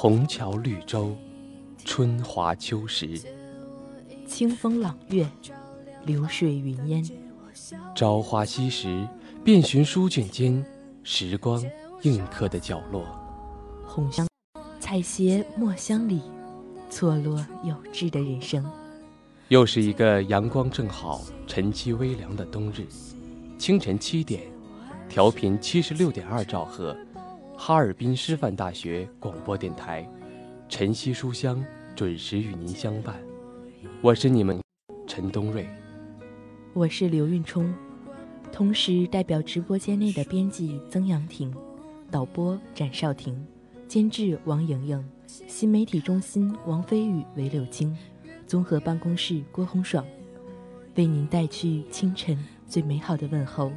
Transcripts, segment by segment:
虹桥绿洲，春华秋实；清风朗月，流水云烟。朝花夕拾，遍寻书卷间时光印刻的角落。红香，采撷墨香里，错落有致的人生。又是一个阳光正好、晨曦微凉的冬日，清晨七点，调频七十六点二兆赫。哈尔滨师范大学广播电台，晨曦书香准时与您相伴。我是你们陈东瑞，我是刘运冲，同时代表直播间内的编辑曾阳婷、导播展少婷、监制王莹莹、新媒体中心王飞宇韦柳青，综合办公室郭红爽，为您带去清晨最美好的问候。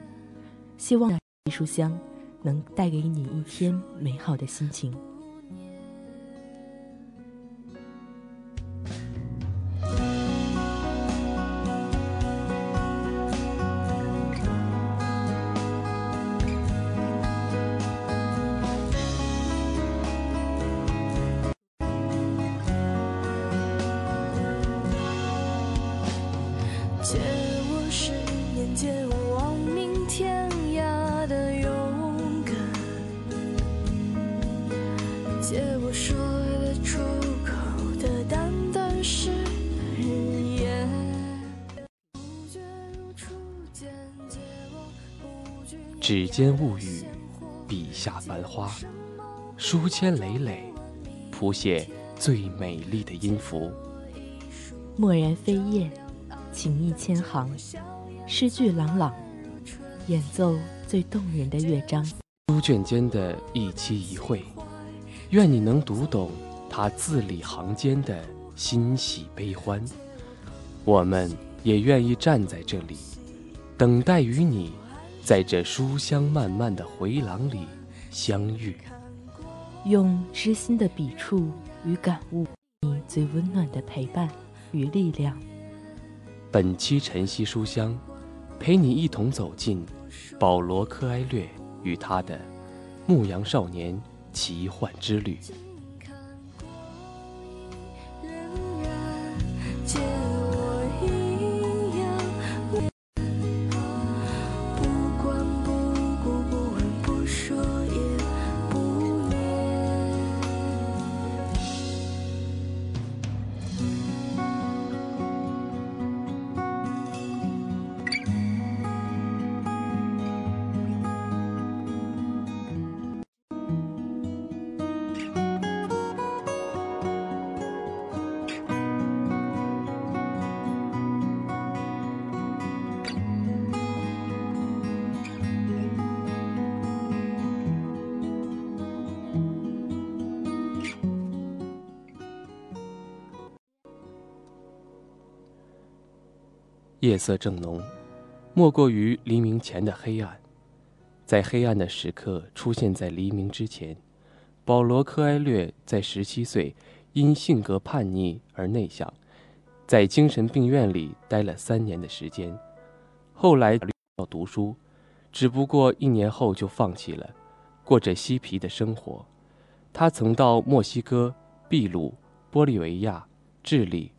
希望书香。能带给你一天美好的心情。指尖物语，笔下繁花，书签累累，谱写最美丽的音符。蓦然飞叶，情意千行，诗句朗朗，演奏最动人的乐章。书卷间的一期一会，愿你能读懂他字里行间的欣喜悲欢。我们也愿意站在这里，等待与你。在这书香漫漫的回廊里相遇，用知心的笔触与感悟，你最温暖的陪伴与力量。本期晨曦书香，陪你一同走进保罗·柯埃略与他的《牧羊少年奇幻之旅》。色正浓，莫过于黎明前的黑暗。在黑暗的时刻出现在黎明之前，保罗·科埃略在十七岁因性格叛逆而内向，在精神病院里待了三年的时间。后来要读书，只不过一年后就放弃了，过着嬉皮的生活。他曾到墨西哥、秘鲁、玻利维亚、智利、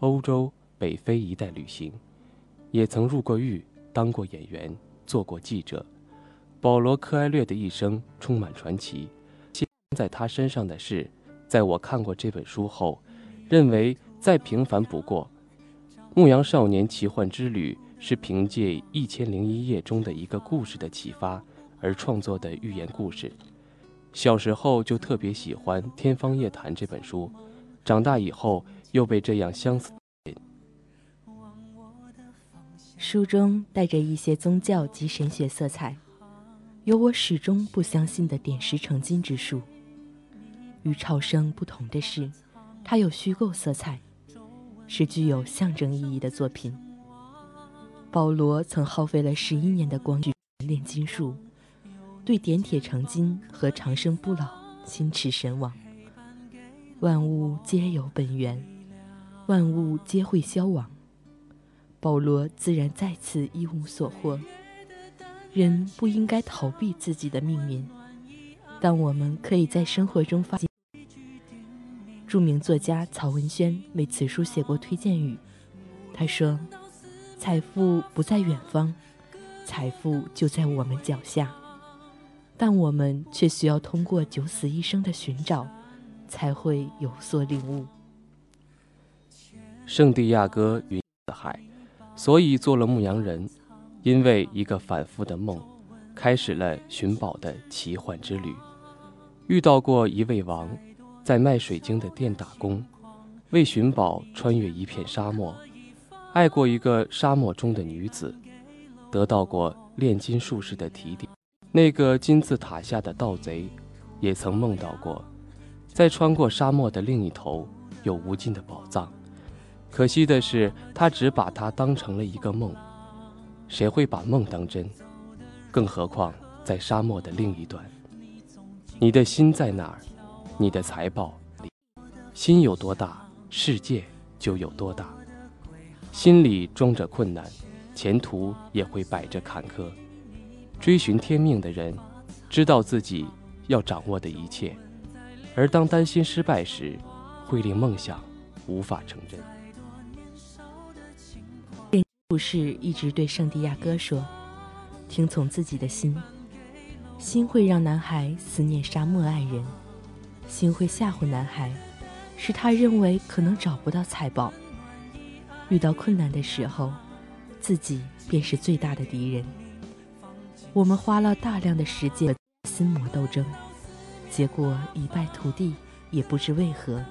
欧洲、北非一带旅行，也曾入过狱，当过演员，做过记者。保罗·科埃略的一生充满传奇。现在他身上的事，在我看过这本书后，认为再平凡不过。《牧羊少年奇幻之旅》是凭借《一千零一夜》中的一个故事的启发而创作的寓言故事。小时候就特别喜欢《天方夜谭》这本书，长大以后又被这样相似。书中带着一些宗教及神学色彩。有我始终不相信的点石成金之术。与超生不同的是，它有虚构色彩，是具有象征意义的作品。保罗曾耗费了十一年的光绪炼金术，对点铁成金和长生不老心驰神往。万物皆有本源，万物皆会消亡。保罗自然再次一无所获。人不应该逃避自己的命运，但我们可以在生活中发现。著名作家曹文轩为此书写过推荐语，他说：“财富不在远方，财富就在我们脚下，但我们却需要通过九死一生的寻找，才会有所领悟。”圣地亚哥云海，所以做了牧羊人。因为一个反复的梦，开始了寻宝的奇幻之旅。遇到过一位王，在卖水晶的店打工，为寻宝穿越一片沙漠；爱过一个沙漠中的女子，得到过炼金术士的提点。那个金字塔下的盗贼，也曾梦到过，在穿过沙漠的另一头有无尽的宝藏。可惜的是，他只把它当成了一个梦。谁会把梦当真？更何况在沙漠的另一端。你的心在哪儿？你的财宝里，心有多大，世界就有多大。心里装着困难，前途也会摆着坎坷。追寻天命的人，知道自己要掌握的一切，而当担心失败时，会令梦想无法成真。不是一直对圣地亚哥说：“听从自己的心，心会让男孩思念沙漠爱人，心会吓唬男孩，使他认为可能找不到财宝。遇到困难的时候，自己便是最大的敌人。我们花了大量的时间和心魔斗争，结果一败涂地，也不知为何。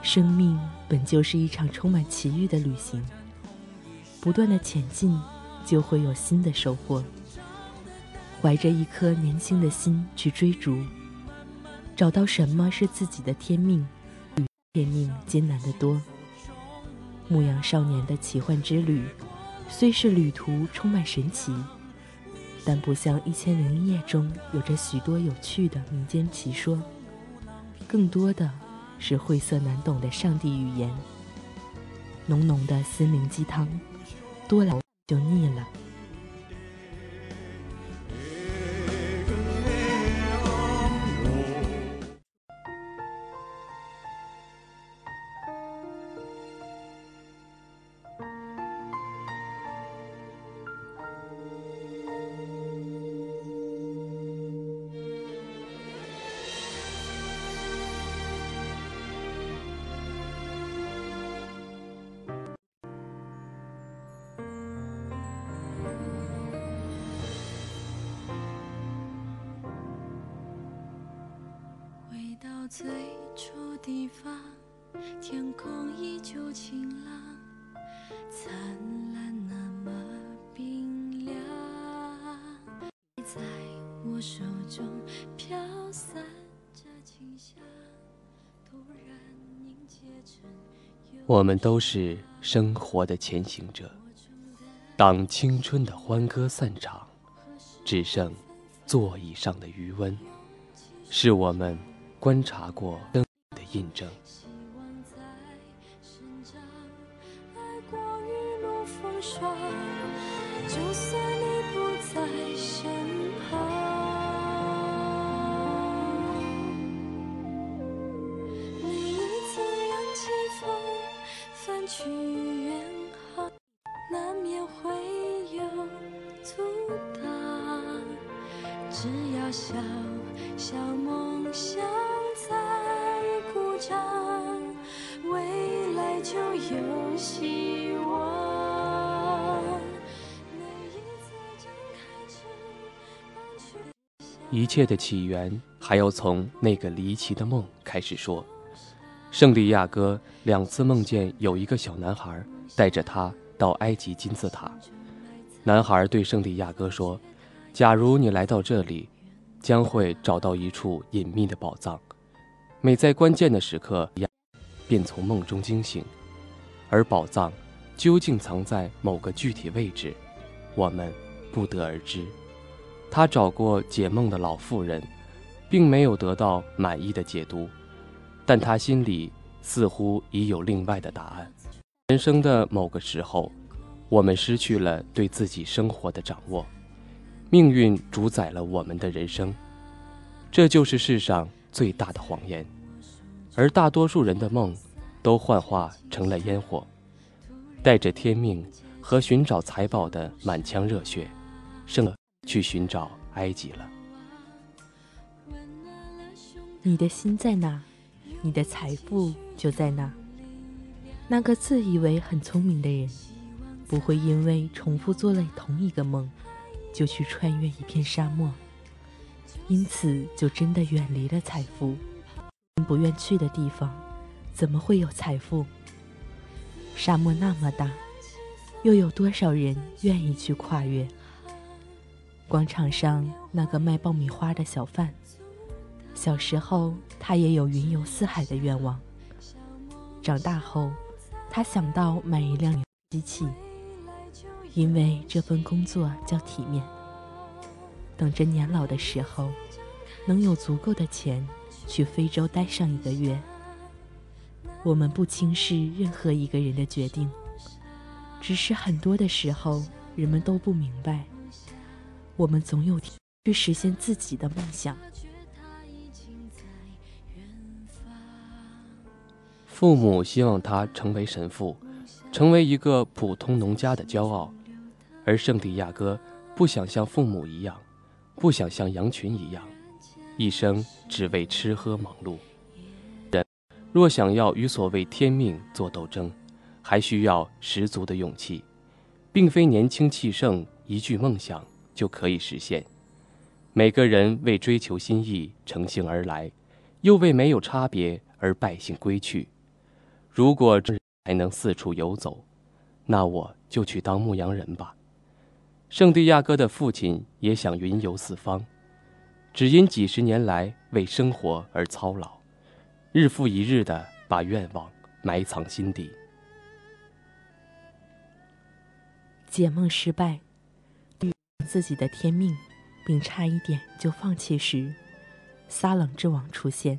生命本就是一场充满奇遇的旅行。”不断的前进，就会有新的收获。怀着一颗年轻的心去追逐，找到什么是自己的天命，比天命艰难得多。牧羊少年的奇幻之旅，虽是旅途充满神奇，但不像《一千零一夜》中有着许多有趣的民间奇说，更多的是晦涩难懂的上帝语言，浓浓的心灵鸡汤。多了就腻了。最初地方，天空依旧晴朗，灿烂那么冰凉。在我手中飘散着清香，突然凝结成。我们都是生活的前行者，当青春的欢歌散场，只剩座椅上的余温，是我们观察过灯的印证。就算只要小小梦想在鼓掌，未来就有希望。一切的起源还要从那个离奇的梦开始说。圣地亚哥两次梦见有一个小男孩带着他到埃及金字塔。男孩对圣地亚哥说：“假如你来到这里，将会找到一处隐秘的宝藏。每在关键的时刻，便从梦中惊醒。而宝藏究竟藏在某个具体位置，我们不得而知。”他找过解梦的老妇人，并没有得到满意的解读，但他心里似乎已有另外的答案。人生的某个时候，我们失去了对自己生活的掌握，命运主宰了我们的人生，这就是世上最大的谎言。而大多数人的梦，都幻化成了烟火，带着天命和寻找财宝的满腔热血，胜了。去寻找埃及了。你的心在哪，你的财富就在哪。那个自以为很聪明的人，不会因为重复做了同一个梦，就去穿越一片沙漠，因此就真的远离了财富。不愿去的地方，怎么会有财富？沙漠那么大，又有多少人愿意去跨越？广场上那个卖爆米花的小贩，小时候他也有云游四海的愿望。长大后，他想到买一辆机器，因为这份工作叫体面。等着年老的时候，能有足够的钱去非洲待上一个月。我们不轻视任何一个人的决定，只是很多的时候，人们都不明白。我们总有去实现自己的梦想。父母希望他成为神父，成为一个普通农家的骄傲，而圣地亚哥不想像父母一样，不想像羊群一样，一生只为吃喝忙碌。人若想要与所谓天命做斗争，还需要十足的勇气，并非年轻气盛一句梦想。就可以实现。每个人为追求心意乘兴而来，又为没有差别而败兴归去。如果这还能四处游走，那我就去当牧羊人吧。圣地亚哥的父亲也想云游四方，只因几十年来为生活而操劳，日复一日的把愿望埋藏心底。解梦失败。自己的天命，并差一点就放弃时，撒冷之王出现。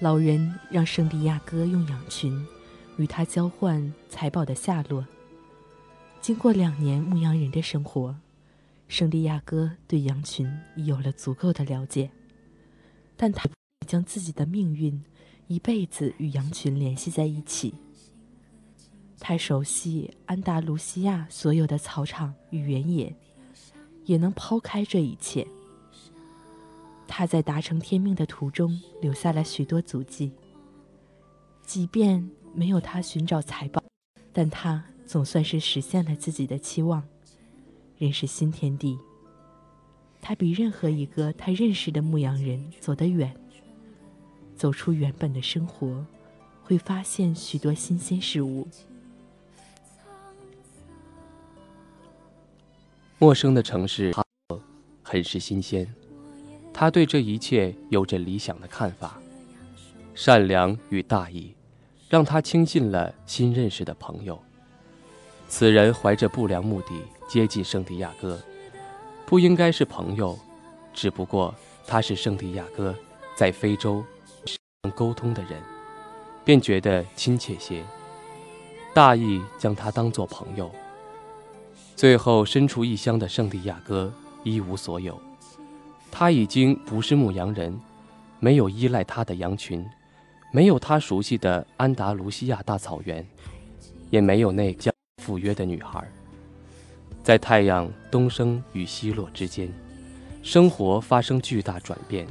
老人让圣地亚哥用羊群与他交换财宝的下落。经过两年牧羊人的生活，圣地亚哥对羊群已有了足够的了解，但他将自己的命运一辈子与羊群联系在一起。太熟悉安达卢西亚所有的草场与原野。也能抛开这一切。他在达成天命的途中留下了许多足迹。即便没有他寻找财宝，但他总算是实现了自己的期望，认识新天地。他比任何一个他认识的牧羊人走得远。走出原本的生活，会发现许多新鲜事物。陌生的城市，很是新鲜。他对这一切有着理想的看法，善良与大义，让他轻信了新认识的朋友。此人怀着不良目的接近圣地亚哥，不应该是朋友，只不过他是圣地亚哥在非洲能沟通的人，便觉得亲切些，大意将他当作朋友。最后身处异乡的圣地亚哥一无所有，他已经不是牧羊人，没有依赖他的羊群，没有他熟悉的安达卢西亚大草原，也没有那将赴约的女孩。在太阳东升与西落之间，生活发生巨大转变。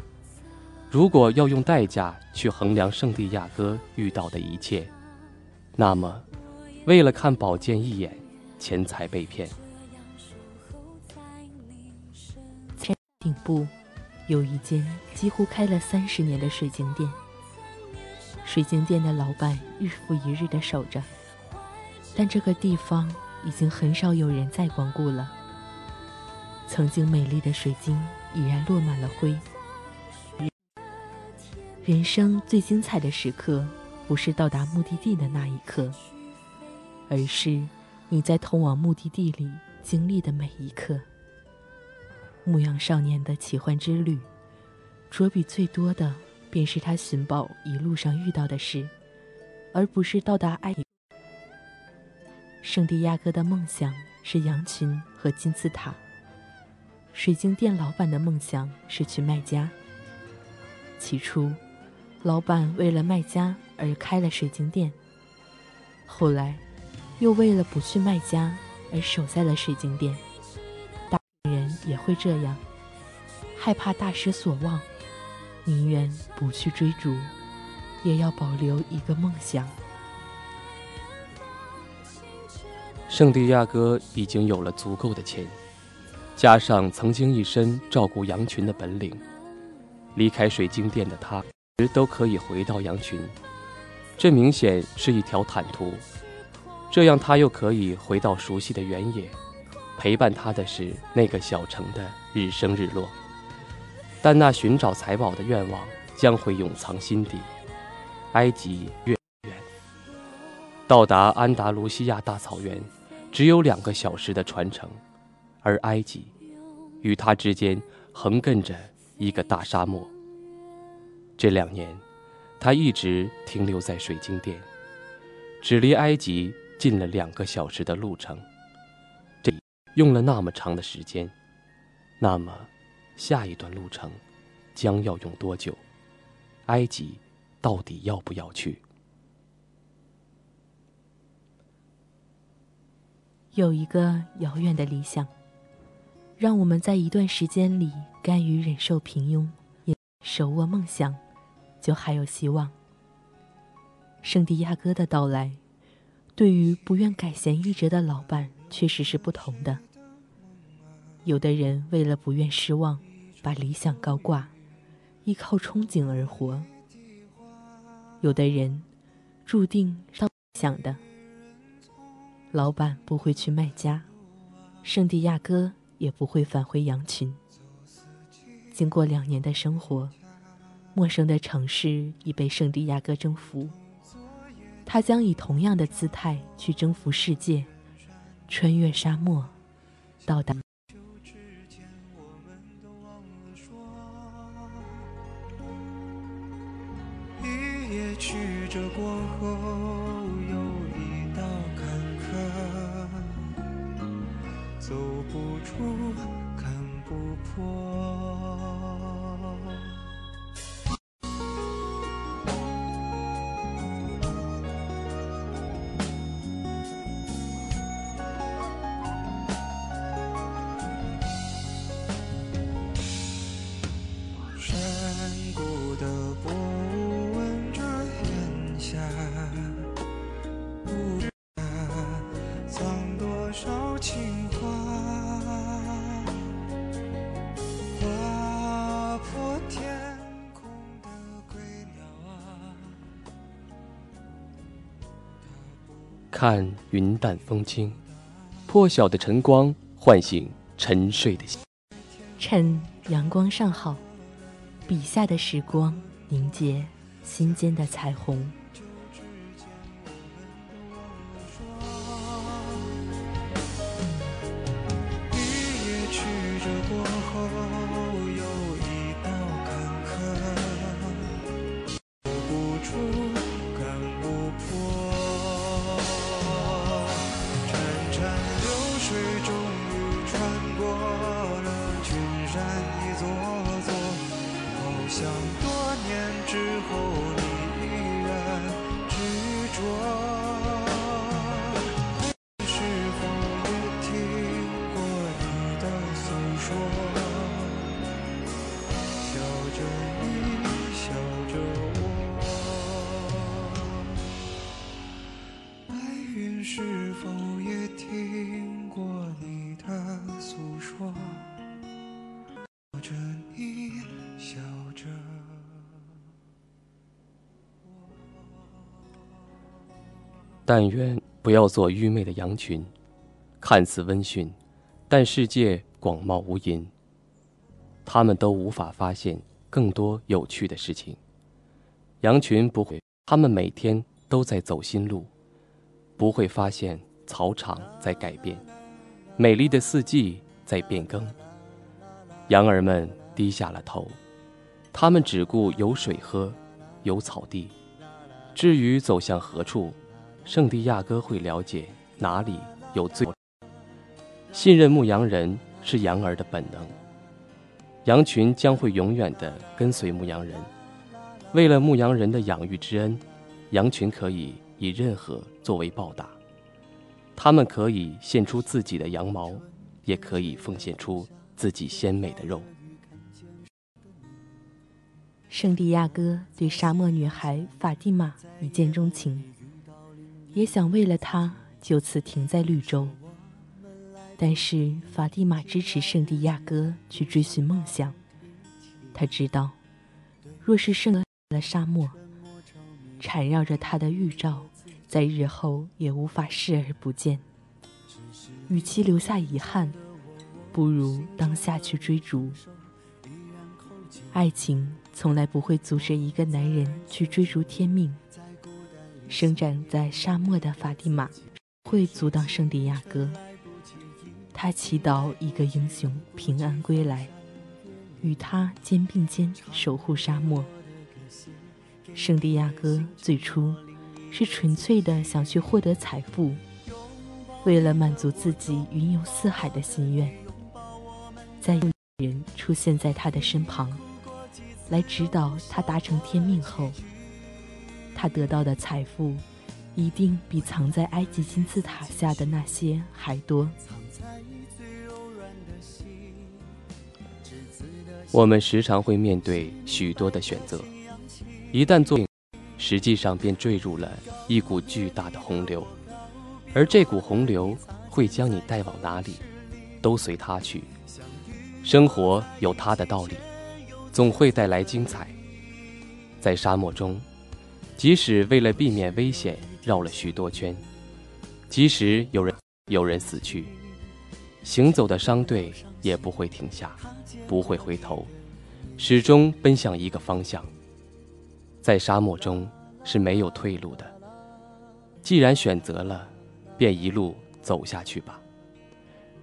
如果要用代价去衡量圣地亚哥遇到的一切，那么，为了看宝剑一眼。钱财被骗。山顶部有一间几乎开了三十年的水晶店，水晶店的老板日复一日的守着，但这个地方已经很少有人再光顾了。曾经美丽的水晶已然落满了灰。人生最精彩的时刻，不是到达目的地的那一刻，而是。你在通往目的地里经历的每一刻，牧羊少年的奇幻之旅，着笔最多的便是他寻宝一路上遇到的事，而不是到达爱。圣地亚哥的梦想是羊群和金字塔，水晶店老板的梦想是去麦加。起初，老板为了卖家而开了水晶店，后来。又为了不去卖家而守在了水晶店，大人也会这样，害怕大失所望，宁愿不去追逐，也要保留一个梦想。圣地亚哥已经有了足够的钱，加上曾经一身照顾羊群的本领，离开水晶店的他，时都可以回到羊群，这明显是一条坦途。这样，他又可以回到熟悉的原野，陪伴他的是那个小城的日升日落。但那寻找财宝的愿望将会永藏心底。埃及越远，到达安达卢西亚大草原只有两个小时的传承，而埃及与他之间横亘着一个大沙漠。这两年，他一直停留在水晶店，只离埃及。近了两个小时的路程，这用了那么长的时间，那么下一段路程将要用多久？埃及到底要不要去？有一个遥远的理想，让我们在一段时间里甘于忍受平庸，也手握梦想，就还有希望。圣地亚哥的到来。对于不愿改弦易辙的老板，确实是不同的。有的人为了不愿失望，把理想高挂，依靠憧憬而活；有的人注定上想的。老板不会去卖家，圣地亚哥也不会返回羊群。经过两年的生活，陌生的城市已被圣地亚哥征服。他将以同样的姿态去征服世界，穿越沙漠，到达。一夜曲折过后，走不住，看不破。看云淡风轻，破晓的晨光唤醒沉睡的心。趁阳光尚好，笔下的时光凝结心间的彩虹。但愿不要做愚昧的羊群，看似温驯，但世界广袤无垠。他们都无法发现更多有趣的事情。羊群不会，他们每天都在走新路，不会发现草场在改变，美丽的四季在变更。羊儿们低下了头，他们只顾有水喝，有草地。至于走向何处，圣地亚哥会了解哪里有最。信任牧羊人是羊儿的本能。羊群将会永远的跟随牧羊人。为了牧羊人的养育之恩，羊群可以以任何作为报答。他们可以献出自己的羊毛，也可以奉献出自己鲜美的肉。圣地亚哥对沙漠女孩法蒂玛一见钟情，也想为了他就此停在绿洲。但是法蒂玛支持圣地亚哥去追寻梦想。他知道，若是圣了沙漠，缠绕着他的预兆，在日后也无法视而不见。与其留下遗憾，不如当下去追逐。爱情从来不会阻止一个男人去追逐天命。生长在沙漠的法蒂玛会阻挡圣地亚哥。他祈祷一个英雄平安归来，与他肩并肩守护沙漠。圣地亚哥最初是纯粹的想去获得财富，为了满足自己云游四海的心愿，在有人出现在他的身旁。来指导他达成天命后，他得到的财富一定比藏在埃及金字塔下的那些还多。我们时常会面对许多的选择，一旦做，实际上便坠入了一股巨大的洪流，而这股洪流会将你带往哪里，都随它去。生活有它的道理。总会带来精彩。在沙漠中，即使为了避免危险绕了许多圈，即使有人有人死去，行走的商队也不会停下，不会回头，始终奔向一个方向。在沙漠中是没有退路的。既然选择了，便一路走下去吧。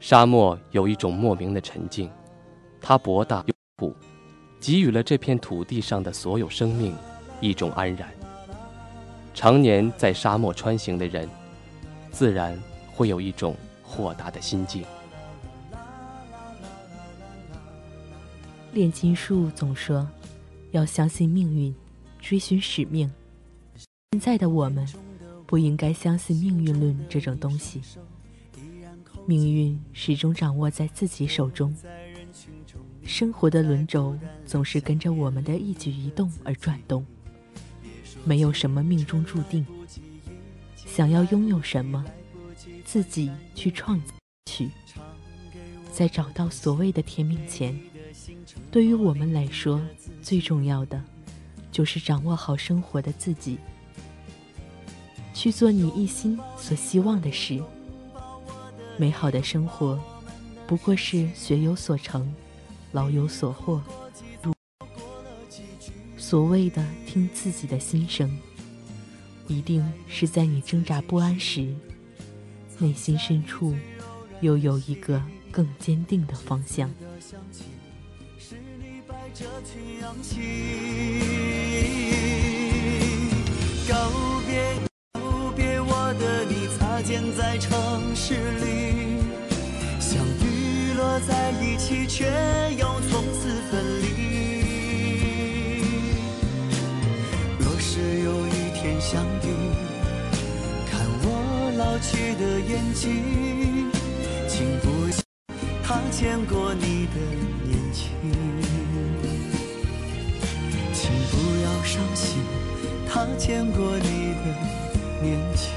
沙漠有一种莫名的沉静，它博大又不。给予了这片土地上的所有生命一种安然。常年在沙漠穿行的人，自然会有一种豁达的心境。炼金术总说，要相信命运，追寻使命。现在的我们，不应该相信命运论这种东西。命运始终掌握在自己手中。生活的轮轴总是跟着我们的一举一动而转动，没有什么命中注定。想要拥有什么，自己去创取。在找到所谓的天命前，对于我们来说，最重要的就是掌握好生活的自己，去做你一心所希望的事。美好的生活，不过是学有所成。老有所获，所谓的听自己的心声，一定是在你挣扎不安时，内心深处又有一个更坚定的方向。告别，告别我的你，擦肩在城市里，相遇落在一起，却又从此分离。去的眼睛，请不他见过你的年轻，请不要伤心，他见过你的年轻。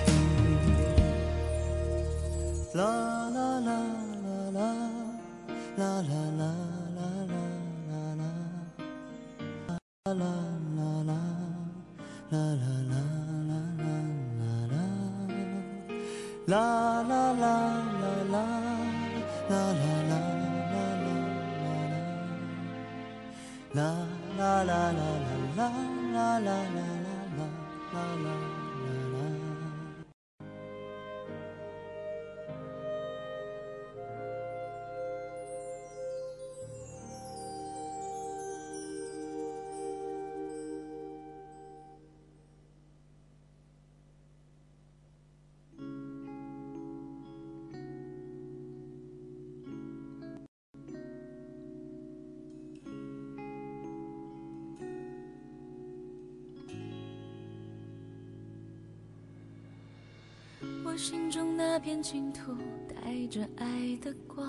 我心中那片净土，带着爱的光。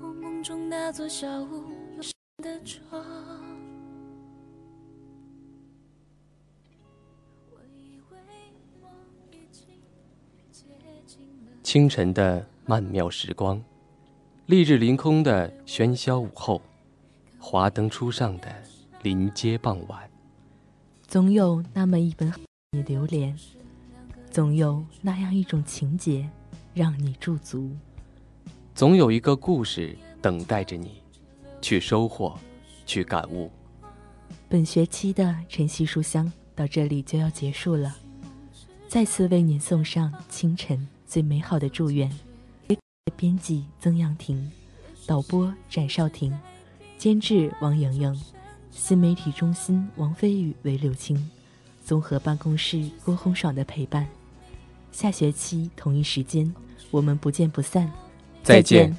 我梦中那座小屋，有闪的窗。清晨的曼妙时光，丽日凌空的喧嚣午后，华灯初上的临街傍晚。总有那么一本你流连，总有那样一种情节让你驻足，总有一个故事等待着你去收获，去感悟。本学期的晨曦书香到这里就要结束了，再次为您送上清晨最美好的祝愿。编辑曾阳婷，导播展少婷，监制王莹莹。新媒体中心王飞宇为柳青，综合办公室郭红爽的陪伴。下学期同一时间，我们不见不散。再见。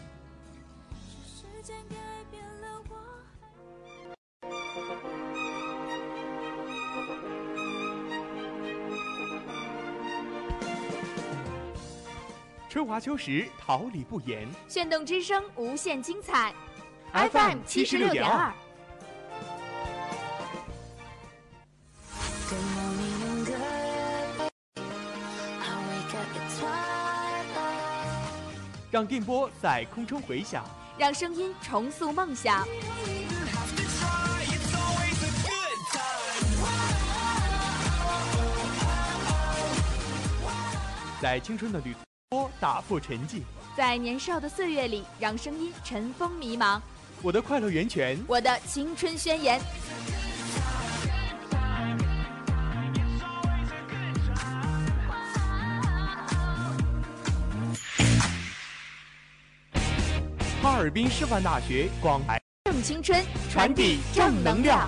春华秋实，桃李不言。炫动之声，无限精彩。FM 七十六点二。让电波在空中回响，让声音重塑梦想。在青春的旅途打破沉寂，在年少的岁月里，让声音尘封迷茫。我的快乐源泉，我的青春宣言。尔滨师范大学广台正青春，传递正能量。